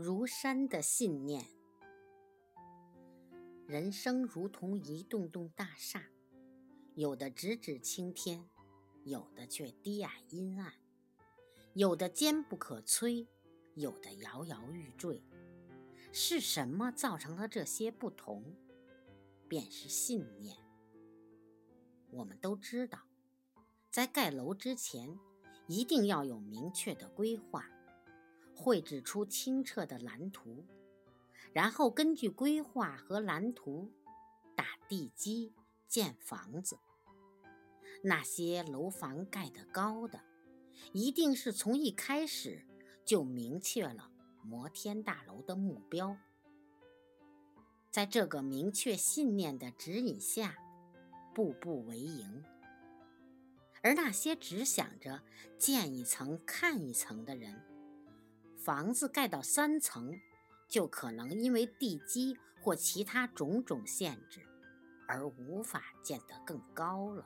如山的信念。人生如同一栋栋大厦，有的直指青天，有的却低矮阴暗；有的坚不可摧，有的摇摇欲坠。是什么造成了这些不同？便是信念。我们都知道，在盖楼之前，一定要有明确的规划。绘制出清澈的蓝图，然后根据规划和蓝图打地基建房子。那些楼房盖得高的，一定是从一开始就明确了摩天大楼的目标。在这个明确信念的指引下，步步为营。而那些只想着建一层看一层的人，房子盖到三层，就可能因为地基或其他种种限制，而无法建得更高了。